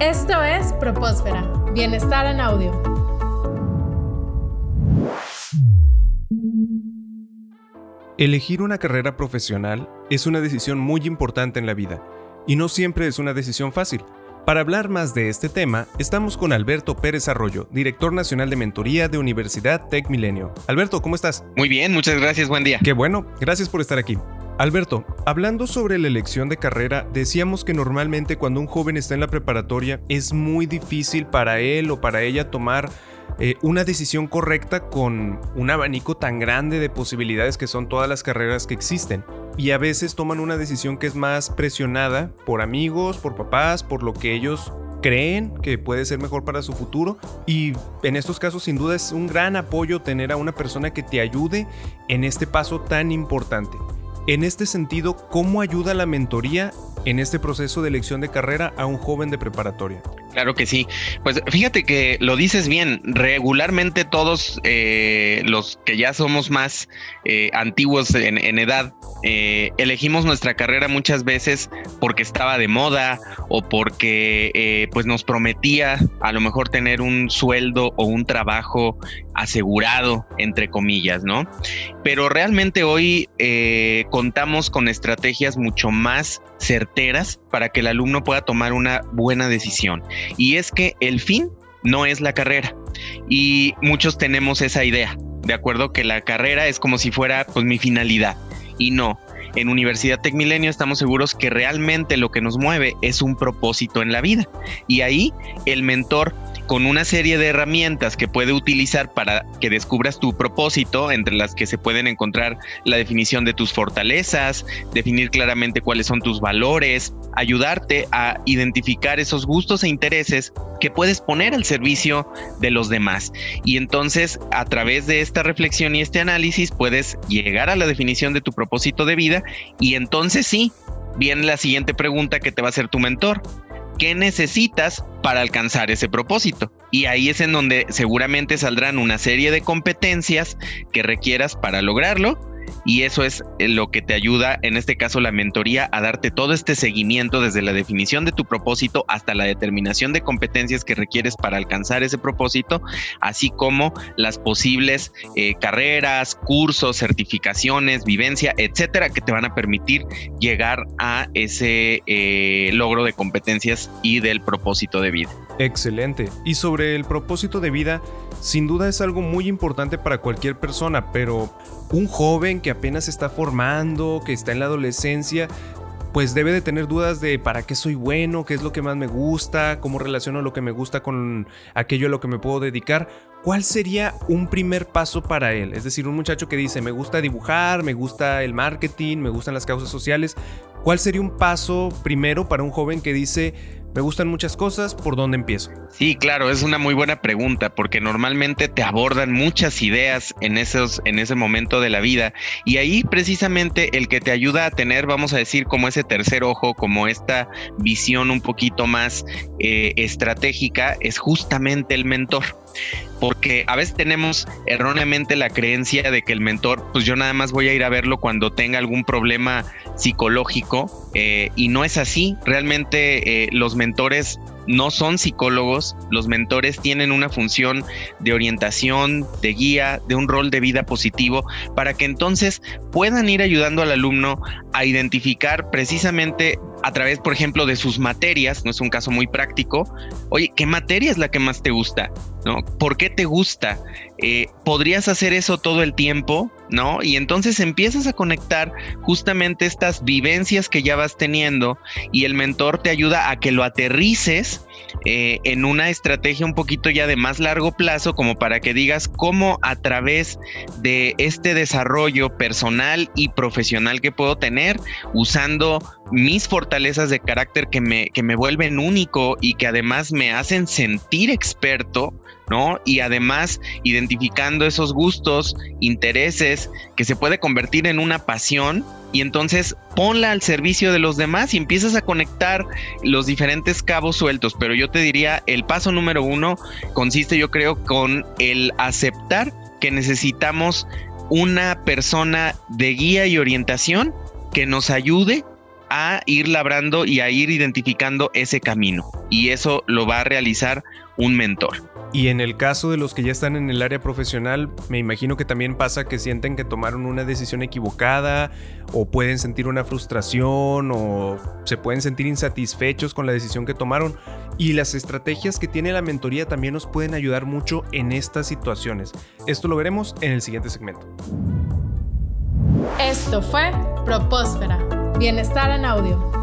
Esto es Propósfera, Bienestar en Audio. Elegir una carrera profesional es una decisión muy importante en la vida, y no siempre es una decisión fácil. Para hablar más de este tema, estamos con Alberto Pérez Arroyo, director nacional de mentoría de Universidad Tech Milenio. Alberto, ¿cómo estás? Muy bien, muchas gracias, buen día. Qué bueno, gracias por estar aquí. Alberto, hablando sobre la elección de carrera, decíamos que normalmente cuando un joven está en la preparatoria es muy difícil para él o para ella tomar eh, una decisión correcta con un abanico tan grande de posibilidades que son todas las carreras que existen. Y a veces toman una decisión que es más presionada por amigos, por papás, por lo que ellos creen que puede ser mejor para su futuro y en estos casos sin duda es un gran apoyo tener a una persona que te ayude en este paso tan importante. En este sentido, ¿cómo ayuda la mentoría en este proceso de elección de carrera a un joven de preparatoria? Claro que sí. Pues fíjate que lo dices bien. Regularmente todos eh, los que ya somos más eh, antiguos en, edad, eh, elegimos nuestra carrera muchas veces porque estaba de moda o porque pues nos prometía a lo mejor tener un sueldo o un trabajo asegurado, entre comillas, ¿no? Pero realmente hoy contamos con estrategias mucho más certeras para que el alumno pueda tomar una buena decisión. Y es que el fin no es la carrera. Y muchos tenemos esa idea, de acuerdo que la carrera es como si fuera pues mi finalidad. Y no, en Universidad Tech Milenio estamos seguros que realmente lo que nos mueve es un propósito en la vida. Y ahí el mentor con una serie de herramientas que puede utilizar para que descubras tu propósito, entre las que se pueden encontrar la definición de tus fortalezas, definir claramente cuáles son tus valores, ayudarte a identificar esos gustos e intereses que puedes poner al servicio de los demás. Y entonces, a través de esta reflexión y este análisis, puedes llegar a la definición de tu propósito de vida y entonces sí, viene la siguiente pregunta que te va a hacer tu mentor qué necesitas para alcanzar ese propósito. Y ahí es en donde seguramente saldrán una serie de competencias que requieras para lograrlo y eso es eh, lo que te ayuda, en este caso la mentoría, a darte todo este seguimiento desde la definición de tu propósito hasta la determinación de competencias que requieres para alcanzar ese propósito, así como las posibles eh, carreras, cursos, certificaciones, vivencia, etcétera, que te van a permitir llegar a ese eh, logro de competencias y del propósito de vida. Excelente. Y sobre el propósito de vida, sin duda es algo muy importante para cualquier persona, pero un joven que apenas está formando, que está en la adolescencia, pues debe de tener dudas de para qué soy bueno, qué es lo que más me gusta, cómo relaciono lo que me gusta con aquello a lo que me puedo dedicar. ¿Cuál sería un primer paso para él? Es decir, un muchacho que dice, me gusta dibujar, me gusta el marketing, me gustan las causas sociales. ¿Cuál sería un paso primero para un joven que dice, me gustan muchas cosas, ¿por dónde empiezo? Sí, claro, es una muy buena pregunta porque normalmente te abordan muchas ideas en esos en ese momento de la vida y ahí precisamente el que te ayuda a tener, vamos a decir, como ese tercer ojo, como esta visión un poquito más eh, estratégica, es justamente el mentor porque a veces tenemos erróneamente la creencia de que el mentor, pues yo nada más voy a ir a verlo cuando tenga algún problema psicológico eh, y no es así. Realmente eh, los mentores no son psicólogos, los mentores tienen una función de orientación, de guía, de un rol de vida positivo, para que entonces puedan ir ayudando al alumno a identificar precisamente a través, por ejemplo, de sus materias, no es un caso muy práctico, oye, ¿qué materia es la que más te gusta? ¿No? ¿Por qué te gusta? Eh, ¿Podrías hacer eso todo el tiempo? ¿No? Y entonces empiezas a conectar justamente estas vivencias que ya vas teniendo y el mentor te ayuda a que lo aterrices eh, en una estrategia un poquito ya de más largo plazo, como para que digas cómo a través de este desarrollo personal y profesional que puedo tener, usando mis fortalezas de carácter que me, que me vuelven único y que además me hacen sentir experto, ¿no? Y además identificando esos gustos, intereses, que se puede convertir en una pasión y entonces ponla al servicio de los demás y empiezas a conectar los diferentes cabos sueltos. Pero yo te diría, el paso número uno consiste yo creo con el aceptar que necesitamos una persona de guía y orientación que nos ayude a ir labrando y a ir identificando ese camino. Y eso lo va a realizar un mentor. Y en el caso de los que ya están en el área profesional, me imagino que también pasa que sienten que tomaron una decisión equivocada o pueden sentir una frustración o se pueden sentir insatisfechos con la decisión que tomaron. Y las estrategias que tiene la mentoría también nos pueden ayudar mucho en estas situaciones. Esto lo veremos en el siguiente segmento. Esto fue Propósfera, Bienestar en Audio.